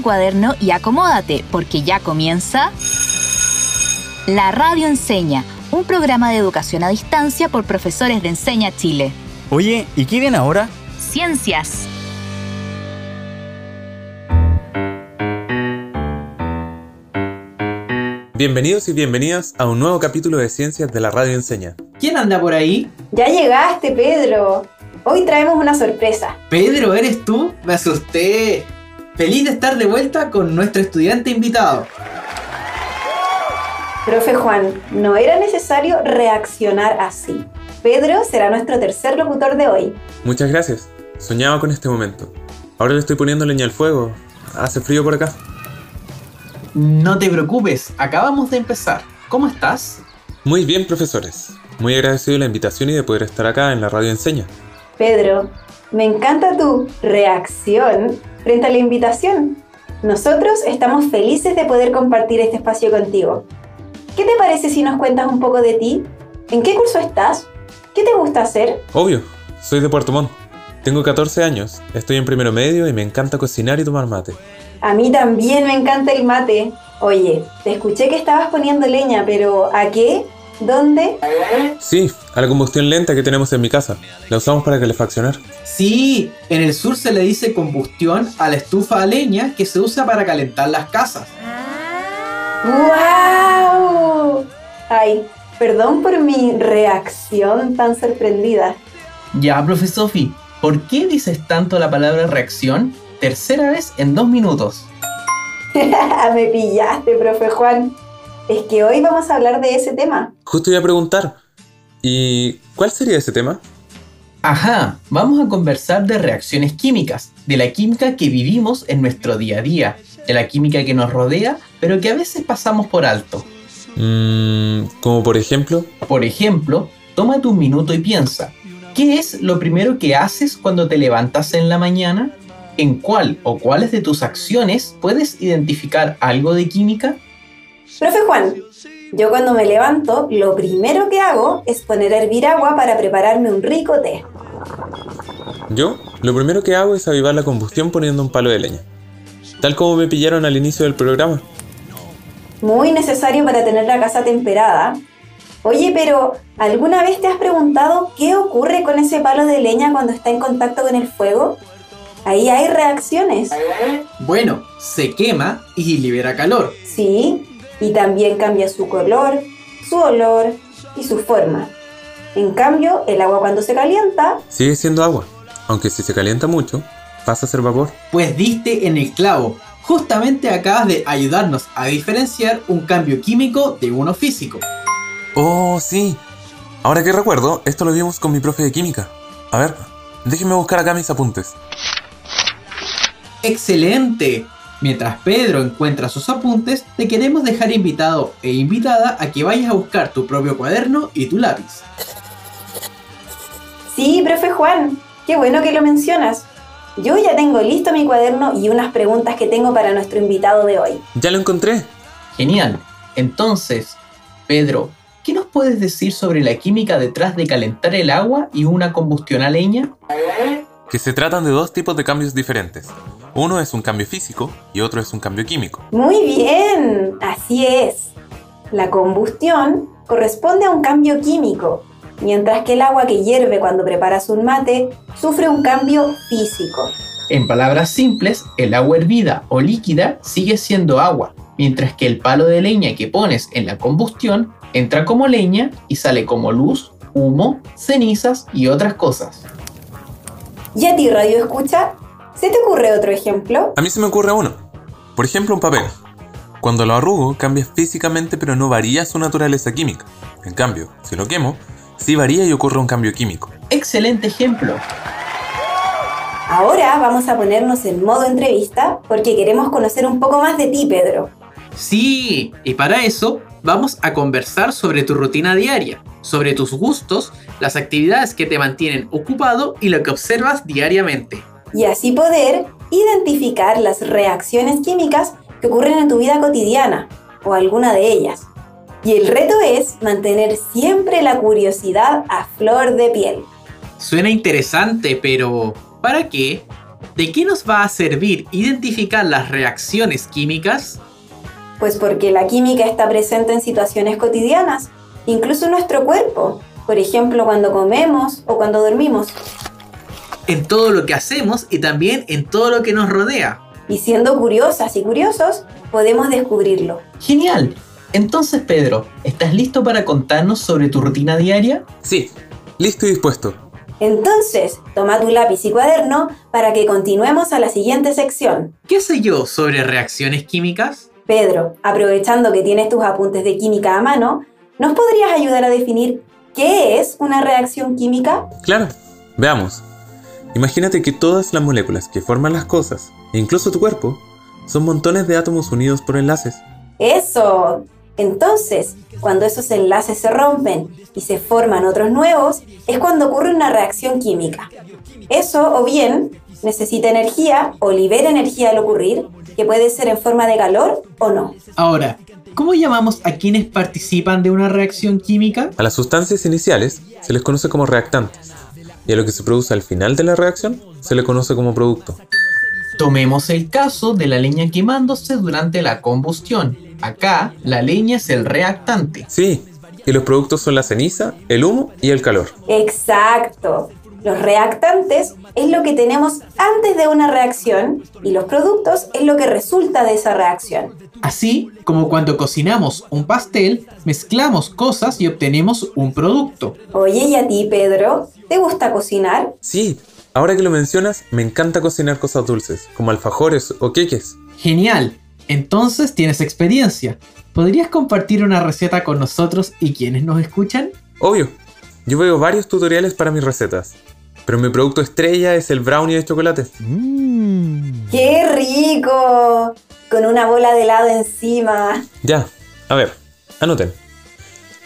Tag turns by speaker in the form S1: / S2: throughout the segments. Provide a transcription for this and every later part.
S1: tu cuaderno y acomódate, porque ya comienza La Radio Enseña, un programa de educación a distancia por profesores de Enseña Chile.
S2: Oye, ¿y qué viene ahora?
S1: Ciencias.
S3: Bienvenidos y bienvenidas a un nuevo capítulo de Ciencias de la Radio Enseña.
S4: ¿Quién anda por ahí?
S5: Ya llegaste, Pedro. Hoy traemos una sorpresa.
S4: Pedro, ¿eres tú? Me asusté. Feliz de estar de vuelta con nuestro estudiante invitado.
S5: Profe Juan, no era necesario reaccionar así. Pedro será nuestro tercer locutor de hoy.
S3: Muchas gracias. Soñaba con este momento. Ahora le estoy poniendo leña al fuego. Hace frío por acá.
S4: No te preocupes, acabamos de empezar. ¿Cómo estás?
S3: Muy bien, profesores. Muy agradecido de la invitación y de poder estar acá en la Radio Enseña.
S5: Pedro, me encanta tu reacción frente a la invitación. Nosotros estamos felices de poder compartir este espacio contigo. ¿Qué te parece si nos cuentas un poco de ti? ¿En qué curso estás? ¿Qué te gusta hacer?
S3: Obvio, soy de Puerto Montt. Tengo 14 años, estoy en primero medio y me encanta cocinar y tomar mate.
S5: A mí también me encanta el mate. Oye, te escuché que estabas poniendo leña, pero ¿a qué? ¿Dónde?
S3: Sí, a la combustión lenta que tenemos en mi casa. La usamos para calefaccionar.
S4: Sí, en el sur se le dice combustión a la estufa a leña que se usa para calentar las casas.
S5: ¡Wow! Ay, perdón por mi reacción tan sorprendida.
S4: Ya, profe Sofi, ¿por qué dices tanto la palabra reacción? Tercera vez en dos minutos.
S5: Me pillaste, profe Juan. Es que hoy vamos a hablar de ese tema.
S3: Justo iba a preguntar. ¿Y cuál sería ese tema?
S4: Ajá, vamos a conversar de reacciones químicas, de la química que vivimos en nuestro día a día, de la química que nos rodea, pero que a veces pasamos por alto.
S3: Mm, como por ejemplo.
S4: Por ejemplo, tómate un minuto y piensa, ¿qué es lo primero que haces cuando te levantas en la mañana? ¿En cuál o cuáles de tus acciones puedes identificar algo de química?
S5: Profe Juan, yo cuando me levanto, lo primero que hago es poner a hervir agua para prepararme un rico té.
S3: Yo, lo primero que hago es avivar la combustión poniendo un palo de leña. Tal como me pillaron al inicio del programa.
S5: Muy necesario para tener la casa temperada. Oye, pero ¿alguna vez te has preguntado qué ocurre con ese palo de leña cuando está en contacto con el fuego? Ahí hay reacciones.
S4: Bueno, se quema y libera calor.
S5: Sí, y también cambia su color, su olor y su forma. En cambio, el agua cuando se calienta...
S3: Sigue siendo agua, aunque si se calienta mucho, pasa a ser vapor.
S4: Pues diste en el clavo. Justamente acabas de ayudarnos a diferenciar un cambio químico de uno físico.
S3: Oh, sí. Ahora que recuerdo, esto lo vimos con mi profe de química. A ver, déjenme buscar acá mis apuntes.
S4: ¡Excelente! Mientras Pedro encuentra sus apuntes, te queremos dejar invitado e invitada a que vayas a buscar tu propio cuaderno y tu lápiz.
S5: Sí, profe Juan, qué bueno que lo mencionas. Yo ya tengo listo mi cuaderno y unas preguntas que tengo para nuestro invitado de hoy.
S3: Ya lo encontré.
S4: Genial. Entonces, Pedro, ¿qué nos puedes decir sobre la química detrás de calentar el agua y una combustión a leña?
S3: Que se tratan de dos tipos de cambios diferentes. Uno es un cambio físico y otro es un cambio químico.
S5: Muy bien, así es. La combustión corresponde a un cambio químico, mientras que el agua que hierve cuando preparas un mate sufre un cambio físico.
S4: En palabras simples, el agua hervida o líquida sigue siendo agua, mientras que el palo de leña que pones en la combustión entra como leña y sale como luz, humo, cenizas y otras cosas.
S5: ¿Y a ti, Radio Escucha? ¿Se te ocurre otro ejemplo?
S3: A mí se me ocurre uno. Por ejemplo, un papel. Cuando lo arrugo, cambia físicamente, pero no varía su naturaleza química. En cambio, si lo quemo, sí varía y ocurre un cambio químico.
S4: Excelente ejemplo.
S5: Ahora vamos a ponernos en modo entrevista porque queremos conocer un poco más de ti, Pedro.
S4: Sí, y para eso vamos a conversar sobre tu rutina diaria, sobre tus gustos, las actividades que te mantienen ocupado y lo que observas diariamente
S5: y así poder identificar las reacciones químicas que ocurren en tu vida cotidiana o alguna de ellas. Y el reto es mantener siempre la curiosidad a flor de piel.
S4: Suena interesante, pero ¿para qué?
S6: ¿de qué nos va a servir identificar las reacciones químicas?
S5: Pues porque la química está presente en situaciones cotidianas, incluso en nuestro cuerpo, por ejemplo cuando comemos o cuando dormimos.
S6: En todo lo que hacemos y también en todo lo que nos rodea.
S5: Y siendo curiosas y curiosos, podemos descubrirlo.
S4: Genial. Entonces, Pedro, ¿estás listo para contarnos sobre tu rutina diaria?
S3: Sí, listo y dispuesto.
S5: Entonces, toma tu lápiz y cuaderno para que continuemos a la siguiente sección.
S6: ¿Qué sé yo sobre reacciones químicas?
S5: Pedro, aprovechando que tienes tus apuntes de química a mano, ¿nos podrías ayudar a definir qué es una reacción química?
S3: Claro, veamos. Imagínate que todas las moléculas que forman las cosas, e incluso tu cuerpo, son montones de átomos unidos por enlaces.
S5: Eso. Entonces, cuando esos enlaces se rompen y se forman otros nuevos, es cuando ocurre una reacción química. Eso, o bien, necesita energía o libera energía al ocurrir, que puede ser en forma de calor o no.
S6: Ahora, ¿cómo llamamos a quienes participan de una reacción química?
S3: A las sustancias iniciales se les conoce como reactantes, y a lo que se produce al final de la reacción se le conoce como producto.
S4: Tomemos el caso de la leña quemándose durante la combustión. Acá, la leña es el reactante.
S3: Sí, y los productos son la ceniza, el humo y el calor.
S5: Exacto. Los reactantes es lo que tenemos antes de una reacción y los productos es lo que resulta de esa reacción.
S6: Así como cuando cocinamos un pastel, mezclamos cosas y obtenemos un producto.
S5: Oye, ¿y a ti, Pedro? ¿Te gusta cocinar?
S3: Sí, ahora que lo mencionas, me encanta cocinar cosas dulces, como alfajores o queques.
S6: Genial. Entonces tienes experiencia. ¿Podrías compartir una receta con nosotros y quienes nos escuchan?
S3: Obvio, yo veo varios tutoriales para mis recetas, pero mi producto estrella es el brownie de chocolate.
S5: ¡Qué rico! Con una bola de helado encima.
S3: Ya, a ver, anoten.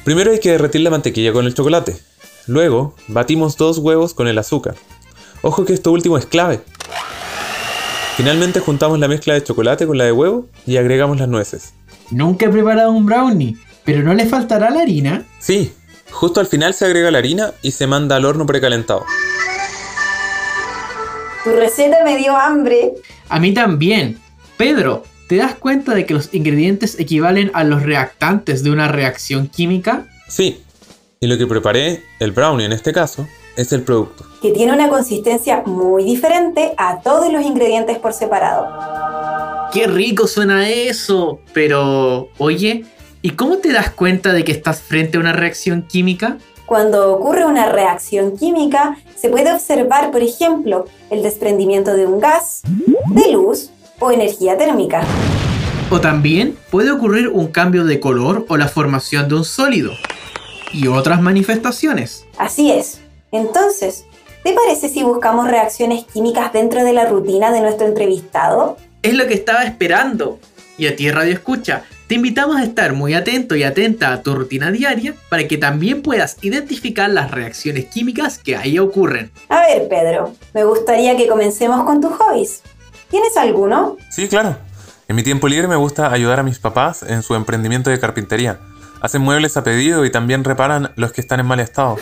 S3: Primero hay que derretir la mantequilla con el chocolate. Luego, batimos dos huevos con el azúcar. Ojo que esto último es clave. Finalmente juntamos la mezcla de chocolate con la de huevo y agregamos las nueces.
S6: Nunca he preparado un brownie, pero ¿no le faltará la harina?
S3: Sí, justo al final se agrega la harina y se manda al horno precalentado.
S5: Tu receta me dio hambre.
S6: A mí también. Pedro, ¿te das cuenta de que los ingredientes equivalen a los reactantes de una reacción química?
S3: Sí, y lo que preparé, el brownie en este caso, es el producto.
S5: Que tiene una consistencia muy diferente a todos los ingredientes por separado.
S6: ¡Qué rico suena eso! Pero, oye, ¿y cómo te das cuenta de que estás frente a una reacción química?
S5: Cuando ocurre una reacción química, se puede observar, por ejemplo, el desprendimiento de un gas, de luz o energía térmica.
S6: O también puede ocurrir un cambio de color o la formación de un sólido. Y otras manifestaciones.
S5: Así es. Entonces, ¿te parece si buscamos reacciones químicas dentro de la rutina de nuestro entrevistado?
S6: Es lo que estaba esperando. Y a ti, Radio Escucha, te invitamos a estar muy atento y atenta a tu rutina diaria para que también puedas identificar las reacciones químicas que ahí ocurren.
S5: A ver, Pedro, me gustaría que comencemos con tus hobbies. ¿Tienes alguno?
S3: Sí, claro. En mi tiempo libre me gusta ayudar a mis papás en su emprendimiento de carpintería. Hacen muebles a pedido y también reparan los que están en mal estado.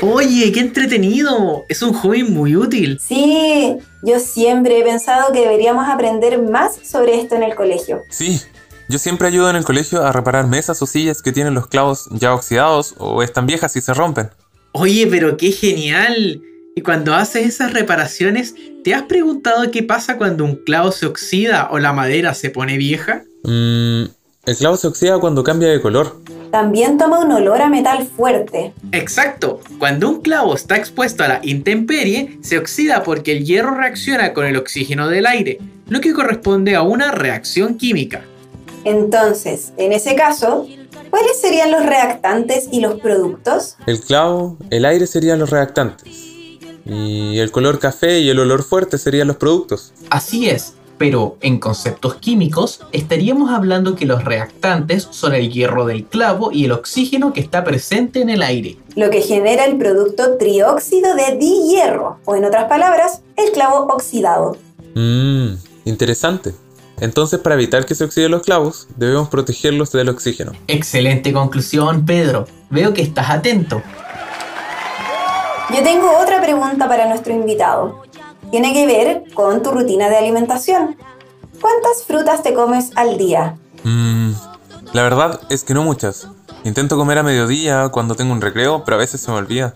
S6: Oye, qué entretenido. Es un hobby muy útil.
S5: Sí, yo siempre he pensado que deberíamos aprender más sobre esto en el colegio.
S3: Sí, yo siempre ayudo en el colegio a reparar mesas o sillas que tienen los clavos ya oxidados o están viejas y se rompen.
S6: Oye, pero qué genial. Y cuando haces esas reparaciones, ¿te has preguntado qué pasa cuando un clavo se oxida o la madera se pone vieja?
S3: Mmm, el clavo se oxida cuando cambia de color.
S5: También toma un olor a metal fuerte.
S6: Exacto. Cuando un clavo está expuesto a la intemperie, se oxida porque el hierro reacciona con el oxígeno del aire, lo que corresponde a una reacción química.
S5: Entonces, en ese caso, ¿cuáles serían los reactantes y los productos?
S3: El clavo, el aire serían los reactantes. Y el color café y el olor fuerte serían los productos.
S4: Así es, pero en conceptos químicos estaríamos hablando que los reactantes son el hierro del clavo y el oxígeno que está presente en el aire.
S5: Lo que genera el producto trióxido de dihierro, o en otras palabras, el clavo oxidado.
S3: Mmm, interesante. Entonces, para evitar que se oxiden los clavos, debemos protegerlos del oxígeno.
S4: Excelente conclusión, Pedro. Veo que estás atento.
S5: Yo tengo otra pregunta para nuestro invitado. Tiene que ver con tu rutina de alimentación. ¿Cuántas frutas te comes al día?
S3: Mmm, la verdad es que no muchas. Intento comer a mediodía cuando tengo un recreo, pero a veces se me olvida.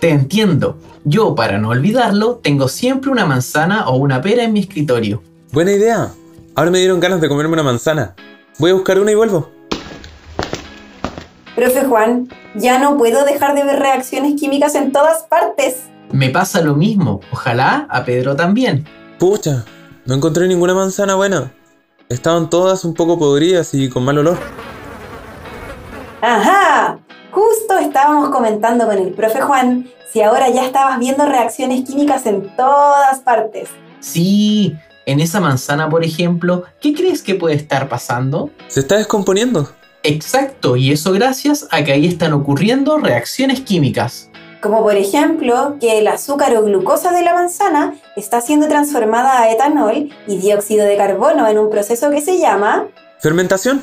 S4: Te entiendo. Yo, para no olvidarlo, tengo siempre una manzana o una pera en mi escritorio.
S3: Buena idea. Ahora me dieron ganas de comerme una manzana. Voy a buscar una y vuelvo.
S5: Profe Juan, ya no puedo dejar de ver reacciones químicas en todas partes.
S4: Me pasa lo mismo. Ojalá a Pedro también.
S3: Pucha, no encontré ninguna manzana buena. Estaban todas un poco podridas y con mal olor.
S5: ¡Ajá! Justo estábamos comentando con el profe Juan si ahora ya estabas viendo reacciones químicas en todas partes.
S4: Sí, en esa manzana, por ejemplo, ¿qué crees que puede estar pasando?
S3: Se está descomponiendo.
S4: Exacto, y eso gracias a que ahí están ocurriendo reacciones químicas.
S5: Como por ejemplo que el azúcar o glucosa de la manzana está siendo transformada a etanol y dióxido de carbono en un proceso que se llama...
S3: ¿Fermentación?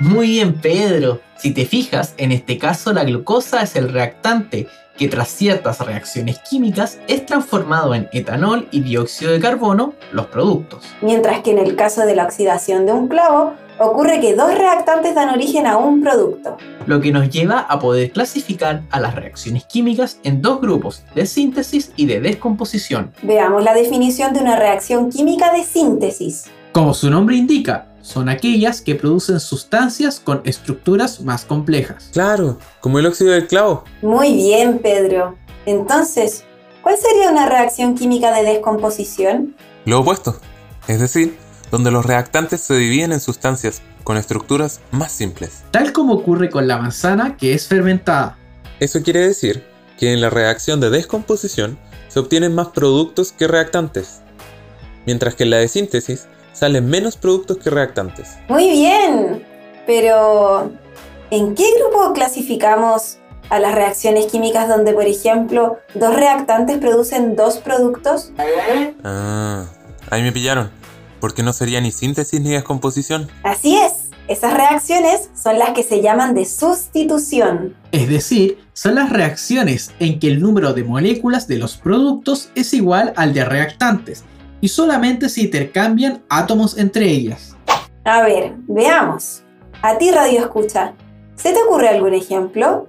S4: Muy bien, Pedro. Si te fijas, en este caso la glucosa es el reactante que tras ciertas reacciones químicas es transformado en etanol y dióxido de carbono, los productos.
S5: Mientras que en el caso de la oxidación de un clavo, ocurre que dos reactantes dan origen a un producto.
S4: Lo que nos lleva a poder clasificar a las reacciones químicas en dos grupos, de síntesis y de descomposición.
S5: Veamos la definición de una reacción química de síntesis.
S6: Como su nombre indica, son aquellas que producen sustancias con estructuras más complejas.
S3: Claro, como el óxido del clavo.
S5: Muy bien, Pedro. Entonces, ¿cuál sería una reacción química de descomposición?
S3: Lo opuesto. Es decir, donde los reactantes se dividen en sustancias con estructuras más simples.
S6: Tal como ocurre con la manzana que es fermentada.
S3: Eso quiere decir que en la reacción de descomposición se obtienen más productos que reactantes, mientras que en la de síntesis salen menos productos que reactantes.
S5: Muy bien, pero ¿en qué grupo clasificamos a las reacciones químicas donde, por ejemplo, dos reactantes producen dos productos?
S3: Ah, ahí me pillaron, porque no sería ni síntesis ni descomposición.
S5: Así es, esas reacciones son las que se llaman de sustitución.
S6: Es decir, son las reacciones en que el número de moléculas de los productos es igual al de reactantes y solamente se intercambian átomos entre ellas.
S5: A ver, veamos. A ti radio escucha. ¿Se te ocurre algún ejemplo?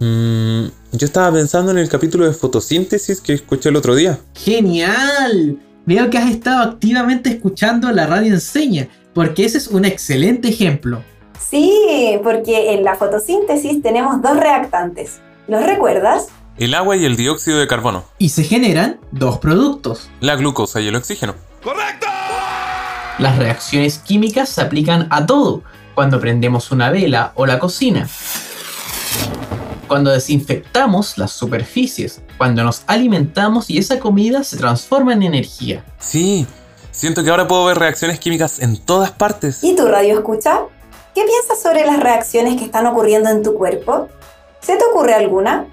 S3: Mm, yo estaba pensando en el capítulo de fotosíntesis que escuché el otro día.
S6: ¡Genial! Veo que has estado activamente escuchando la radio enseña, porque ese es un excelente ejemplo.
S5: Sí, porque en la fotosíntesis tenemos dos reactantes. ¿Los recuerdas?
S3: El agua y el dióxido de carbono.
S6: Y se generan dos productos.
S3: La glucosa y el oxígeno.
S4: Las reacciones químicas se aplican a todo, cuando prendemos una vela o la cocina. Cuando desinfectamos las superficies, cuando nos alimentamos y esa comida se transforma en energía.
S3: Sí, siento que ahora puedo ver reacciones químicas en todas partes.
S5: ¿Y tu radio escucha? ¿Qué piensas sobre las reacciones que están ocurriendo en tu cuerpo? ¿Se te ocurre alguna?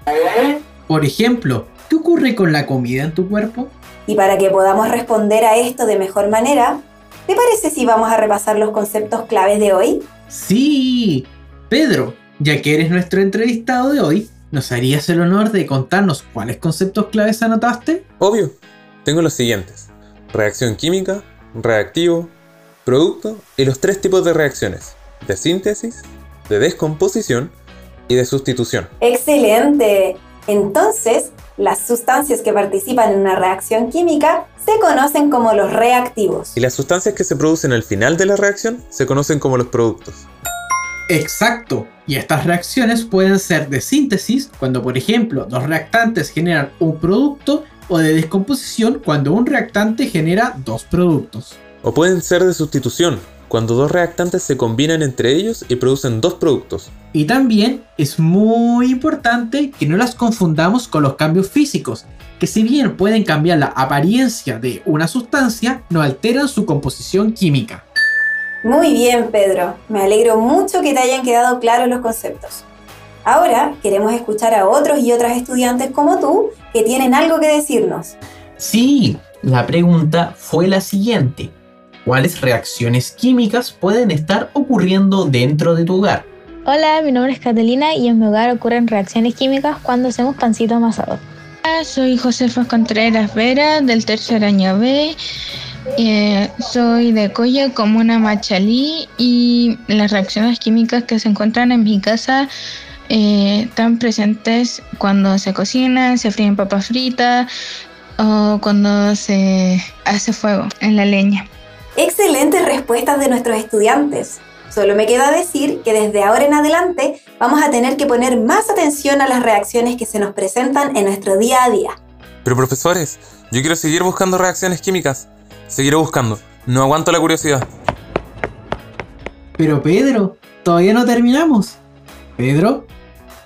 S6: Por ejemplo, ¿qué ocurre con la comida en tu cuerpo?
S5: Y para que podamos responder a esto de mejor manera, ¿te parece si vamos a repasar los conceptos claves de hoy?
S6: Sí. Pedro, ya que eres nuestro entrevistado de hoy, ¿nos harías el honor de contarnos cuáles conceptos claves anotaste?
S3: Obvio. Tengo los siguientes. Reacción química, reactivo, producto y los tres tipos de reacciones. De síntesis, de descomposición y de sustitución.
S5: ¡Excelente! Entonces, las sustancias que participan en una reacción química se conocen como los reactivos.
S3: Y las sustancias que se producen al final de la reacción se conocen como los productos.
S6: Exacto. Y estas reacciones pueden ser de síntesis, cuando por ejemplo dos reactantes generan un producto, o de descomposición, cuando un reactante genera dos productos.
S3: O pueden ser de sustitución, cuando dos reactantes se combinan entre ellos y producen dos productos.
S6: Y también es muy importante que no las confundamos con los cambios físicos, que si bien pueden cambiar la apariencia de una sustancia, no alteran su composición química.
S5: Muy bien, Pedro. Me alegro mucho que te hayan quedado claros los conceptos. Ahora queremos escuchar a otros y otras estudiantes como tú que tienen algo que decirnos.
S4: Sí, la pregunta fue la siguiente. ¿Cuáles reacciones químicas pueden estar ocurriendo dentro de tu hogar?
S7: Hola, mi nombre es Catalina y en mi hogar ocurren reacciones químicas cuando hacemos pancito amasado. soy Josefa Contreras Vera del tercer año B. Eh, soy de Coya, comuna Machalí y las reacciones químicas que se encuentran en mi casa eh, están presentes cuando se cocina, se fríen papas fritas o cuando se hace fuego en la leña.
S5: Excelentes respuestas de nuestros estudiantes. Solo me queda decir que desde ahora en adelante vamos a tener que poner más atención a las reacciones que se nos presentan en nuestro día a día.
S3: Pero profesores, yo quiero seguir buscando reacciones químicas. Seguiré buscando. No aguanto la curiosidad.
S6: Pero Pedro, todavía no terminamos. Pedro,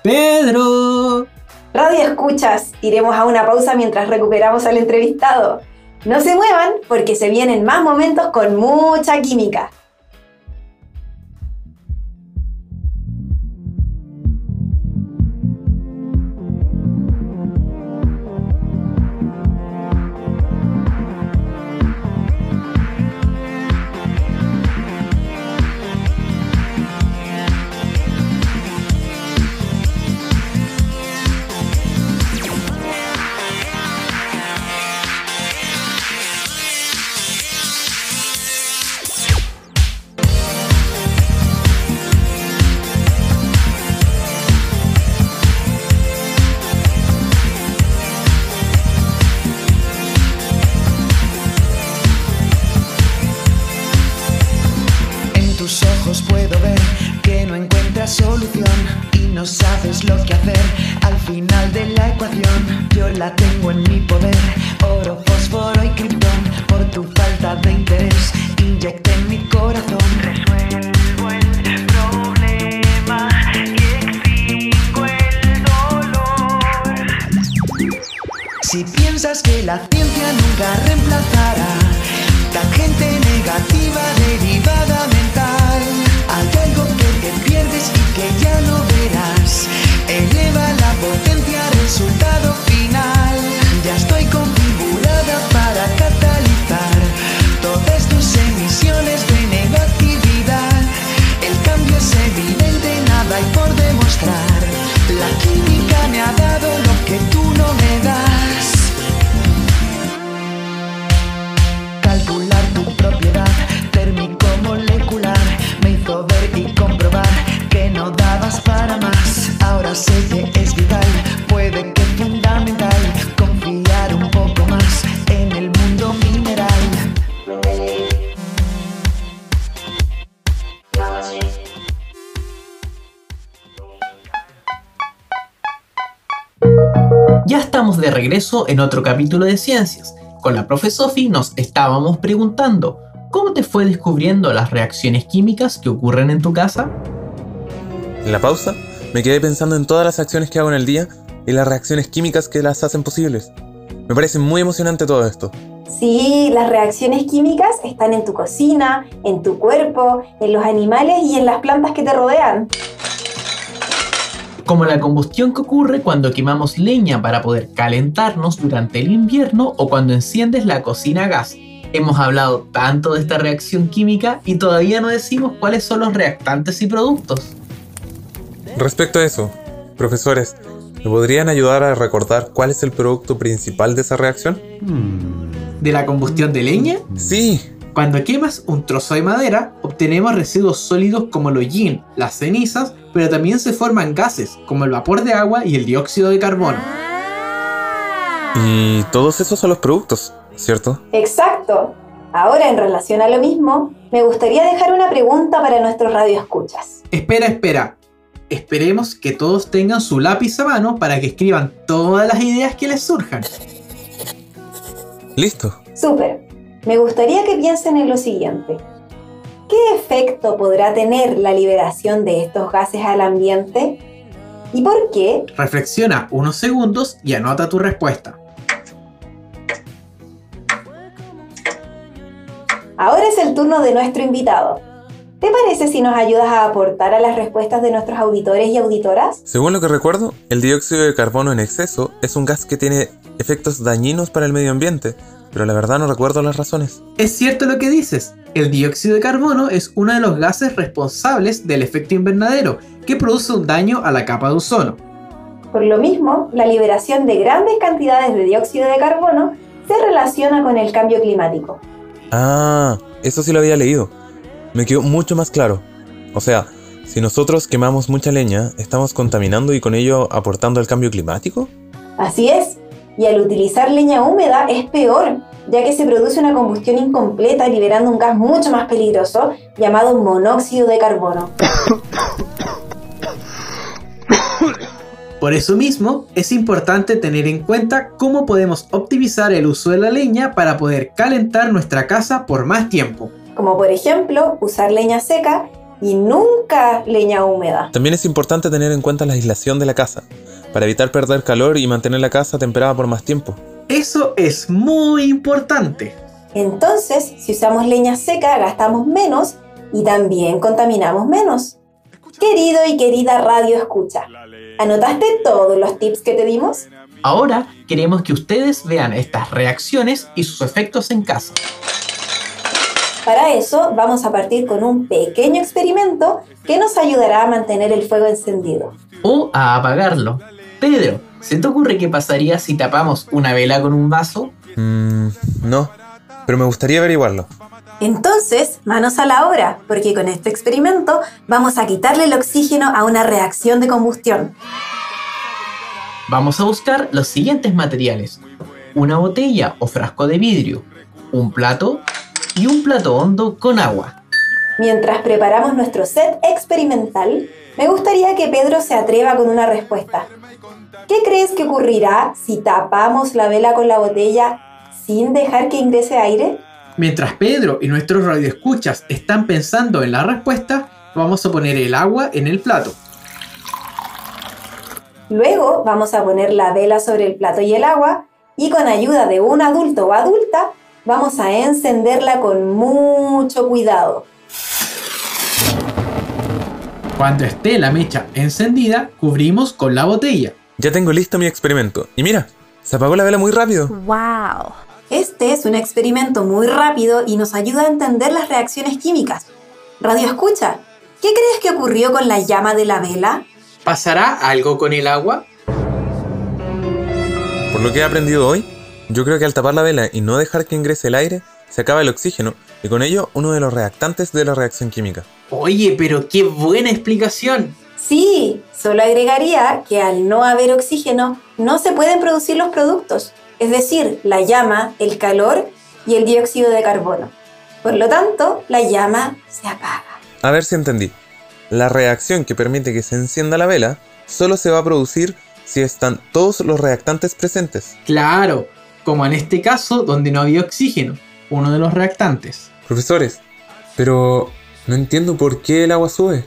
S6: Pedro.
S5: Radio escuchas, iremos a una pausa mientras recuperamos al entrevistado. No se muevan porque se vienen más momentos con mucha química.
S8: Solución y no sabes lo que hacer al final de la ecuación. Yo la tengo en mi poder, oro, fósforo y criptón. Por tu falta de interés, inyecté en mi corazón. Resuelvo el problema y extingo el dolor. Si piensas que la ciencia nunca reemplazará tangente negativa derivada mental, pierdes y que ya no verás. Eleva la potencia, resultado final. Ya estoy configurada para catalizar todas tus emisiones de negatividad. El cambio es evidente, nada hay por demostrar. La química me ha dado lo que tú no me das.
S4: Regreso en otro capítulo de ciencias. Con la profe Sofi nos estábamos preguntando, ¿cómo te fue descubriendo las reacciones químicas que ocurren en tu casa?
S3: En la pausa, me quedé pensando en todas las acciones que hago en el día y las reacciones químicas que las hacen posibles. Me parece muy emocionante todo esto.
S5: Sí, las reacciones químicas están en tu cocina, en tu cuerpo, en los animales y en las plantas que te rodean.
S4: Como la combustión que ocurre cuando quemamos leña para poder calentarnos durante el invierno o cuando enciendes la cocina a gas. Hemos hablado tanto de esta reacción química y todavía no decimos cuáles son los reactantes y productos.
S3: Respecto a eso, profesores, ¿me podrían ayudar a recordar cuál es el producto principal de esa reacción?
S6: ¿De la combustión de leña?
S3: Sí,
S6: Cuando quemas un trozo de madera, obtenemos residuos sólidos como el hollín, las cenizas, pero también se forman gases como el vapor de agua y el dióxido de carbono.
S3: y todos esos son los productos, ¿cierto?
S5: Exacto. Ahora, en relación a lo mismo, me gustaría dejar una pregunta para nuestros radioescuchas.
S6: Espera, espera. Esperemos que todos tengan su lápiz a mano para que escriban todas las ideas que les surjan.
S3: Listo.
S5: Súper. Me gustaría que piensen en lo siguiente. ¿Qué efecto podrá tener la liberación de estos gases al ambiente? ¿Y por qué?
S6: Reflexiona unos segundos y anota tu respuesta.
S5: Ahora es el turno de nuestro invitado. ¿Te parece si nos ayudas a aportar a las respuestas de nuestros auditores y auditoras?
S3: Según lo que recuerdo, el dióxido de carbono en exceso es un gas que tiene efectos dañinos para el medio ambiente, pero la verdad no recuerdo las razones.
S6: Es cierto lo que dices. El dióxido de carbono es uno de los gases responsables del efecto invernadero, que produce un daño a la capa de ozono.
S5: Por lo mismo, la liberación de grandes cantidades de dióxido de carbono se relaciona con el cambio climático.
S3: Ah, eso sí lo había leído. Me quedó mucho más claro. O sea, si nosotros quemamos mucha leña, ¿estamos contaminando y con ello aportando al cambio climático?
S5: Así es, y al utilizar leña húmeda es peor, ya que se produce una combustión incompleta liberando un gas mucho más peligroso llamado monóxido de carbono.
S6: Por eso mismo, es importante tener en cuenta cómo podemos optimizar el uso de la leña para poder calentar nuestra casa por más tiempo.
S5: Como por ejemplo, usar leña seca y nunca leña húmeda.
S3: También es importante tener en cuenta la aislación de la casa, para evitar perder calor y mantener la casa temperada por más tiempo.
S6: Eso es muy importante.
S5: Entonces, si usamos leña seca, gastamos menos y también contaminamos menos. Querido y querida radio escucha, ¿anotaste todos los tips que te dimos?
S4: Ahora queremos que ustedes vean estas reacciones y sus efectos en casa.
S5: Para eso vamos a partir con un pequeño experimento que nos ayudará a mantener el fuego encendido.
S4: O a apagarlo. Pedro, ¿se te ocurre qué pasaría si tapamos una vela con un vaso?
S3: Mmm, no, pero me gustaría averiguarlo.
S5: Entonces, manos a la obra, porque con este experimento vamos a quitarle el oxígeno a una reacción de combustión.
S4: Vamos a buscar los siguientes materiales. Una botella o frasco de vidrio, un plato y un plato hondo con agua.
S5: Mientras preparamos nuestro set experimental, me gustaría que Pedro se atreva con una respuesta. ¿Qué crees que ocurrirá si tapamos la vela con la botella sin dejar que ingrese aire?
S6: Mientras Pedro y nuestros radioescuchas están pensando en la respuesta, vamos a poner el agua en el plato.
S5: Luego vamos a poner la vela sobre el plato y el agua y con ayuda de un adulto o adulta vamos a encenderla con mucho cuidado.
S6: Cuando esté la mecha encendida, cubrimos con la botella.
S3: Ya tengo listo mi experimento. Y mira, se apagó la vela muy rápido.
S1: ¡Wow!
S5: Este es un experimento muy rápido y nos ayuda a entender las reacciones químicas. Radio escucha, ¿qué crees que ocurrió con la llama de la vela?
S6: ¿Pasará algo con el agua?
S3: Por lo que he aprendido hoy, yo creo que al tapar la vela y no dejar que ingrese el aire, se acaba el oxígeno y con ello uno de los reactantes de la reacción química.
S6: Oye, pero qué buena explicación.
S5: Sí, solo agregaría que al no haber oxígeno no se pueden producir los productos, es decir, la llama, el calor y el dióxido de carbono. Por lo tanto, la llama se apaga.
S3: A ver si entendí. La reacción que permite que se encienda la vela solo se va a producir si están todos los reactantes presentes.
S6: Claro, como en este caso donde no había oxígeno, uno de los reactantes.
S3: Profesores, pero no entiendo por qué el agua sube.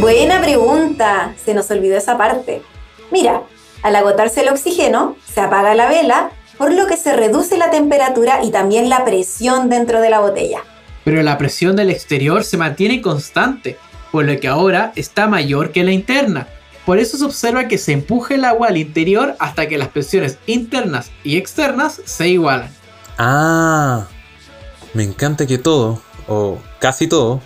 S5: Buena pregunta, se nos olvidó esa parte. Mira, al agotarse el oxígeno, se apaga la vela, por lo que se reduce la temperatura y también la presión dentro de la botella.
S6: Pero la presión del exterior se mantiene constante, por lo que ahora está mayor que la interna. Por eso se observa que se empuja el agua al interior hasta que las presiones internas y externas se igualan.
S3: Ah, me encanta que todo, o casi todo,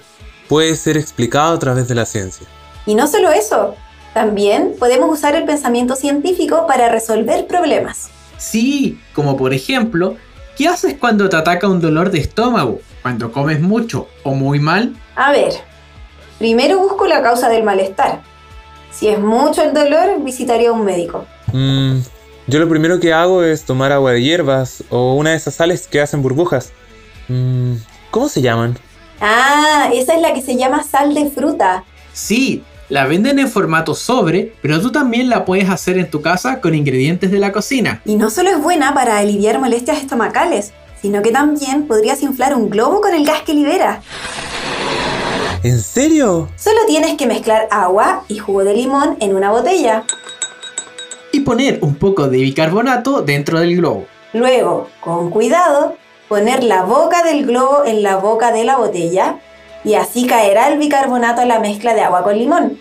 S3: puede ser explicado a través de la ciencia.
S5: Y no solo eso, también podemos usar el pensamiento científico para resolver problemas.
S6: Sí, como por ejemplo, ¿qué haces cuando te ataca un dolor de estómago? ¿Cuando comes mucho o muy mal?
S5: A ver, primero busco la causa del malestar. Si es mucho el dolor, visitaría a un médico.
S3: Mm, yo lo primero que hago es tomar agua de hierbas o una de esas sales que hacen burbujas. Mm, ¿Cómo se llaman?
S5: Ah, esa es la que se llama sal de fruta.
S6: Sí, la venden en formato sobre, pero tú también la puedes hacer en tu casa con ingredientes de la cocina.
S5: Y no solo es buena para aliviar molestias estomacales, sino que también podrías inflar un globo con el gas que libera.
S3: ¿En serio?
S5: Solo tienes que mezclar agua y jugo de limón en una botella.
S6: Y poner un poco de bicarbonato dentro del globo.
S5: Luego, con cuidado, poner la boca del globo en la boca de la botella y así caerá el bicarbonato a la mezcla de agua con limón.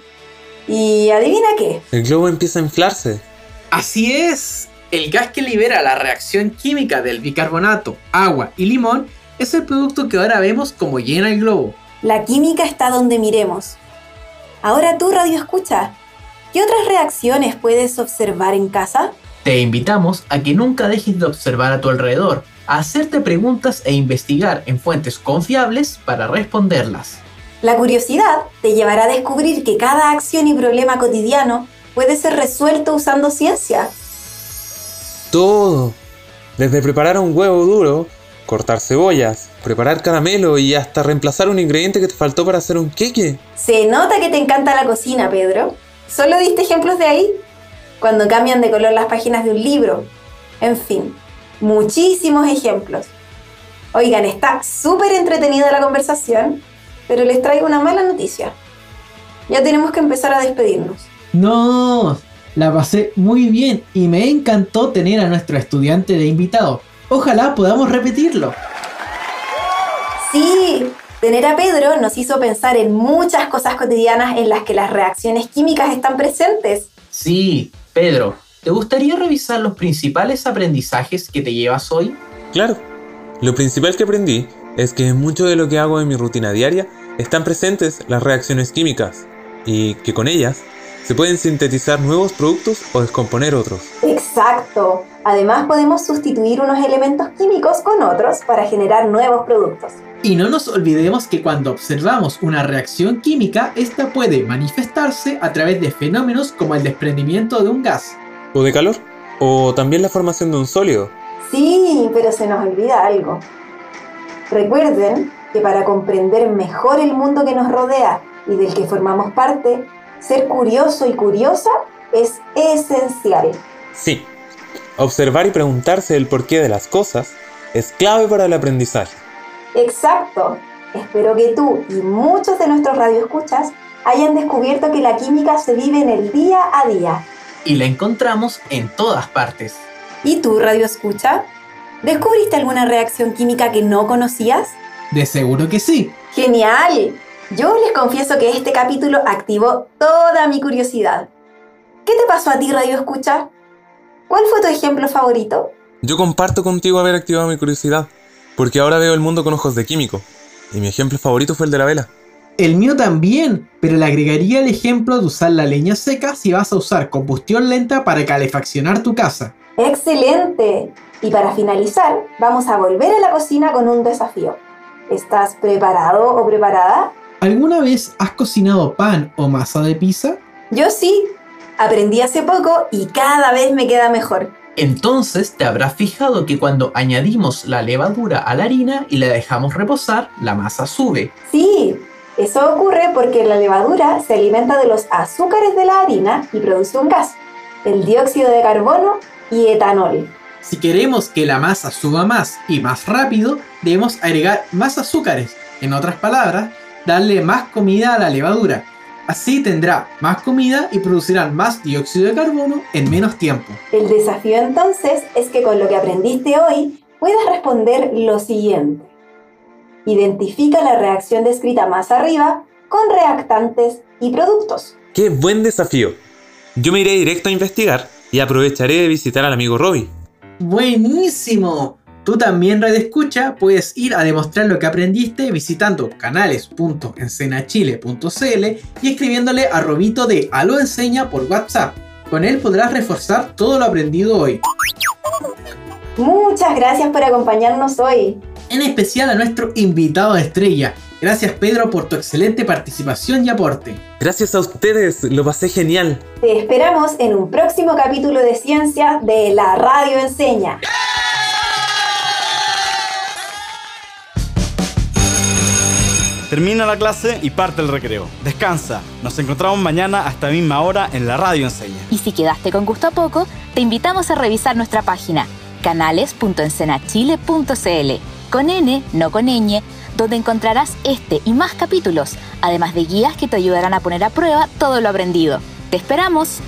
S5: ¿Y adivina qué?
S3: El globo empieza a inflarse.
S6: Así es. El gas que libera la reacción química del bicarbonato, agua y limón es el producto que ahora vemos como llena el globo.
S5: La química está donde miremos. Ahora tú, radio escucha. ¿Qué otras reacciones puedes observar en casa?
S4: Te invitamos a que nunca dejes de observar a tu alrededor, a hacerte preguntas e investigar en fuentes confiables para responderlas.
S5: La curiosidad te llevará a descubrir que cada acción y problema cotidiano puede ser resuelto usando ciencia.
S3: Todo. Desde preparar un huevo duro, cortar cebollas, preparar caramelo y hasta reemplazar un ingrediente que te faltó para hacer un queque.
S5: Se nota que te encanta la cocina, Pedro. ¿Solo diste ejemplos de ahí? Cuando cambian de color las páginas de un libro. En fin, muchísimos ejemplos. Oigan, está súper entretenida la conversación, pero les traigo una mala noticia. Ya tenemos que empezar a despedirnos.
S6: No, la pasé muy bien y me encantó tener a nuestro estudiante de invitado. Ojalá podamos repetirlo.
S5: Sí, tener a Pedro nos hizo pensar en muchas cosas cotidianas en las que las reacciones químicas están presentes.
S4: Sí, Pedro, ¿te gustaría revisar los principales aprendizajes que te llevas hoy?
S3: Claro. Lo principal que aprendí es que en mucho de lo que hago en mi rutina diaria están presentes las reacciones químicas y que con ellas se pueden sintetizar nuevos productos o descomponer otros.
S5: Exacto. Además podemos sustituir unos elementos químicos con otros para generar nuevos productos.
S6: Y no nos olvidemos que cuando observamos una reacción química, esta puede manifestarse a través de fenómenos como el desprendimiento de un gas.
S3: O de calor. O también la formación de un sólido.
S5: Sí, pero se nos olvida algo. Recuerden que para comprender mejor el mundo que nos rodea y del que formamos parte, ser curioso y curiosa es esencial.
S3: Sí. Observar y preguntarse el porqué de las cosas es clave para el aprendizaje.
S5: Exacto. Espero que tú y muchos de nuestros radioescuchas hayan descubierto que la química se vive en el día a día.
S4: Y la encontramos en todas partes.
S5: ¿Y tú, radio escucha? ¿Descubriste alguna reacción química que no conocías?
S6: De seguro que sí.
S5: ¡Genial! Yo les confieso que este capítulo activó toda mi curiosidad. ¿Qué te pasó a ti, Radio Escucha? ¿Cuál fue tu ejemplo favorito?
S3: Yo comparto contigo haber activado mi curiosidad, porque ahora veo el mundo con ojos de químico, y mi ejemplo favorito fue el de la vela.
S6: El mío también, pero le agregaría el ejemplo de usar la leña seca si vas a usar combustión lenta para calefaccionar tu casa.
S5: ¡Excelente! Y para finalizar, vamos a volver a la cocina con un desafío. ¿Estás preparado o preparada?
S6: ¿Alguna vez has cocinado pan o masa de pizza?
S5: Yo sí. Aprendí hace poco y cada vez me queda mejor.
S4: Entonces te habrás fijado que cuando añadimos la levadura a la harina y la dejamos reposar, la masa sube.
S5: Sí, eso ocurre porque la levadura se alimenta de los azúcares de la harina y produce un gas, el dióxido de carbono y etanol.
S6: Si queremos que la masa suba más y más rápido, debemos agregar más azúcares. En otras palabras, darle más comida a la levadura. Así tendrá más comida y producirán más dióxido de carbono en menos tiempo.
S5: El desafío entonces es que con lo que aprendiste hoy puedas responder lo siguiente. Identifica la reacción descrita más arriba con reactantes y productos.
S3: ¡Qué buen desafío! Yo me iré directo a investigar y aprovecharé de visitar al amigo Robbie.
S6: ¡Buenísimo! Tú también, Red Escucha, puedes ir a demostrar lo que aprendiste visitando canales.encenachile.cl y escribiéndole a Robito de Alo Enseña por WhatsApp. Con él podrás reforzar todo lo aprendido hoy.
S5: Muchas gracias por acompañarnos hoy.
S6: En especial a nuestro invitado de estrella. Gracias Pedro por tu excelente participación y aporte.
S3: Gracias a ustedes, lo pasé genial.
S5: Te esperamos en un próximo capítulo de Ciencia de La Radio Enseña.
S2: Termina la clase y parte el recreo. Descansa. Nos encontramos mañana a esta misma hora en la radio enseña.
S1: Y si quedaste con gusto a poco, te invitamos a revisar nuestra página canales.encenachile.cl con N, no con ñ, donde encontrarás este y más capítulos, además de guías que te ayudarán a poner a prueba todo lo aprendido. ¡Te esperamos!